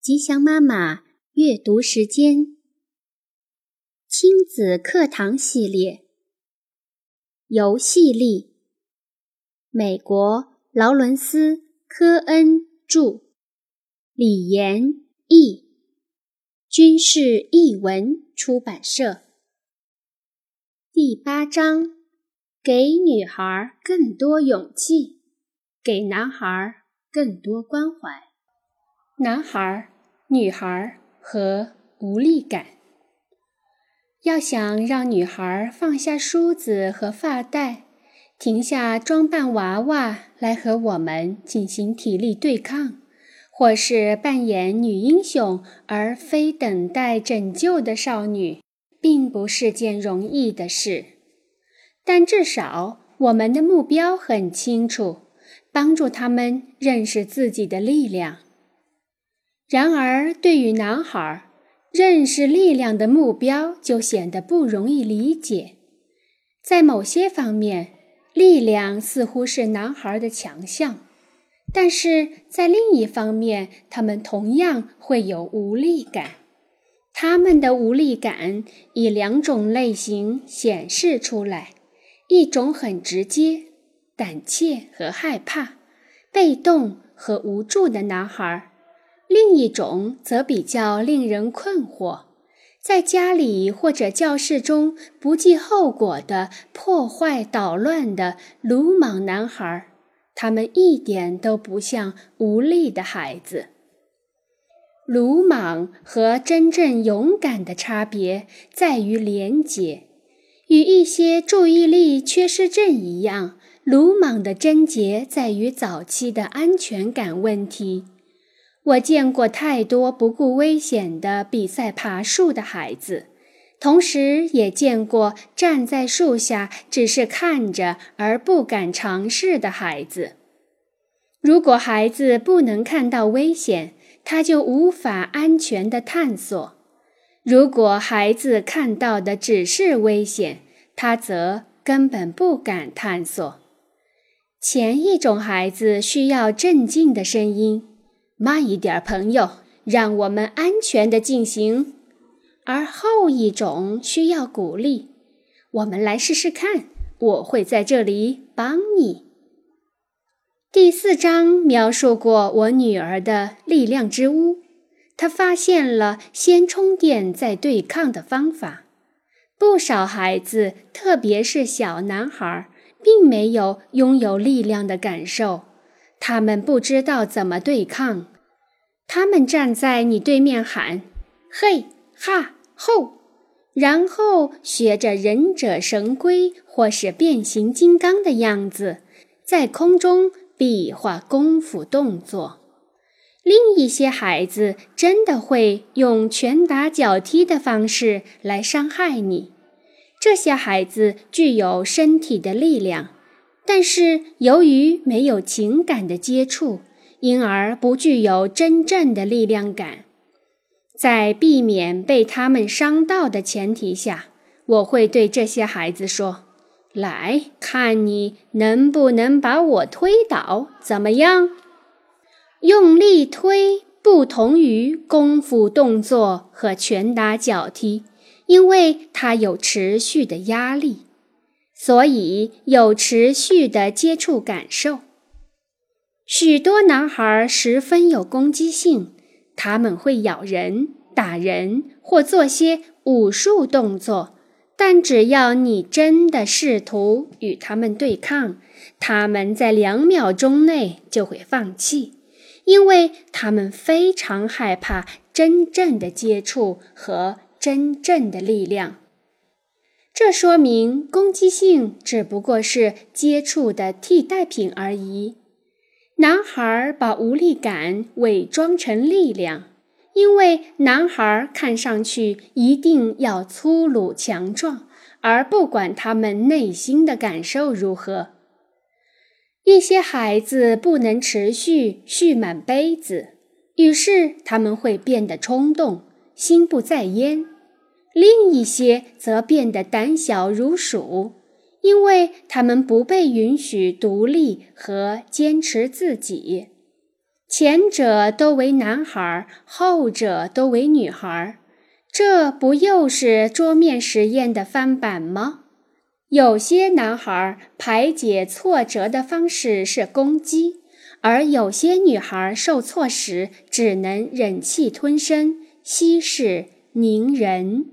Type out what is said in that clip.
吉祥妈妈阅读时间，亲子课堂系列，游戏力，美国劳伦斯·科恩著，李延译，军事译文出版社。第八章，给女孩更多勇气，给男孩更多关怀。男孩。女孩和无力感。要想让女孩放下梳子和发带，停下装扮娃娃来和我们进行体力对抗，或是扮演女英雄而非等待拯救的少女，并不是件容易的事。但至少我们的目标很清楚：帮助他们认识自己的力量。然而，对于男孩，认识力量的目标就显得不容易理解。在某些方面，力量似乎是男孩的强项，但是在另一方面，他们同样会有无力感。他们的无力感以两种类型显示出来：一种很直接，胆怯和害怕，被动和无助的男孩。另一种则比较令人困惑，在家里或者教室中不计后果的破坏捣乱的鲁莽男孩，他们一点都不像无力的孩子。鲁莽和真正勇敢的差别在于廉洁，与一些注意力缺失症一样，鲁莽的症结在于早期的安全感问题。我见过太多不顾危险的比赛爬树的孩子，同时也见过站在树下只是看着而不敢尝试的孩子。如果孩子不能看到危险，他就无法安全地探索；如果孩子看到的只是危险，他则根本不敢探索。前一种孩子需要镇静的声音。慢一点，朋友，让我们安全的进行。而后一种需要鼓励，我们来试试看，我会在这里帮你。第四章描述过我女儿的力量之屋，她发现了先充电再对抗的方法。不少孩子，特别是小男孩，并没有拥有力量的感受。他们不知道怎么对抗，他们站在你对面喊“嘿哈吼”，然后学着忍者神龟或是变形金刚的样子，在空中比划功夫动作。另一些孩子真的会用拳打脚踢的方式来伤害你。这些孩子具有身体的力量。但是由于没有情感的接触，因而不具有真正的力量感。在避免被他们伤到的前提下，我会对这些孩子说：“来看你能不能把我推倒，怎么样？”用力推不同于功夫动作和拳打脚踢，因为它有持续的压力。所以有持续的接触感受。许多男孩十分有攻击性，他们会咬人、打人或做些武术动作。但只要你真的试图与他们对抗，他们在两秒钟内就会放弃，因为他们非常害怕真正的接触和真正的力量。这说明攻击性只不过是接触的替代品而已。男孩把无力感伪装成力量，因为男孩看上去一定要粗鲁强壮，而不管他们内心的感受如何。一些孩子不能持续蓄满杯子，于是他们会变得冲动，心不在焉。另一些则变得胆小如鼠，因为他们不被允许独立和坚持自己。前者都为男孩，后者都为女孩，这不又是桌面实验的翻版吗？有些男孩排解挫折的方式是攻击，而有些女孩受挫时只能忍气吞声，息事宁人。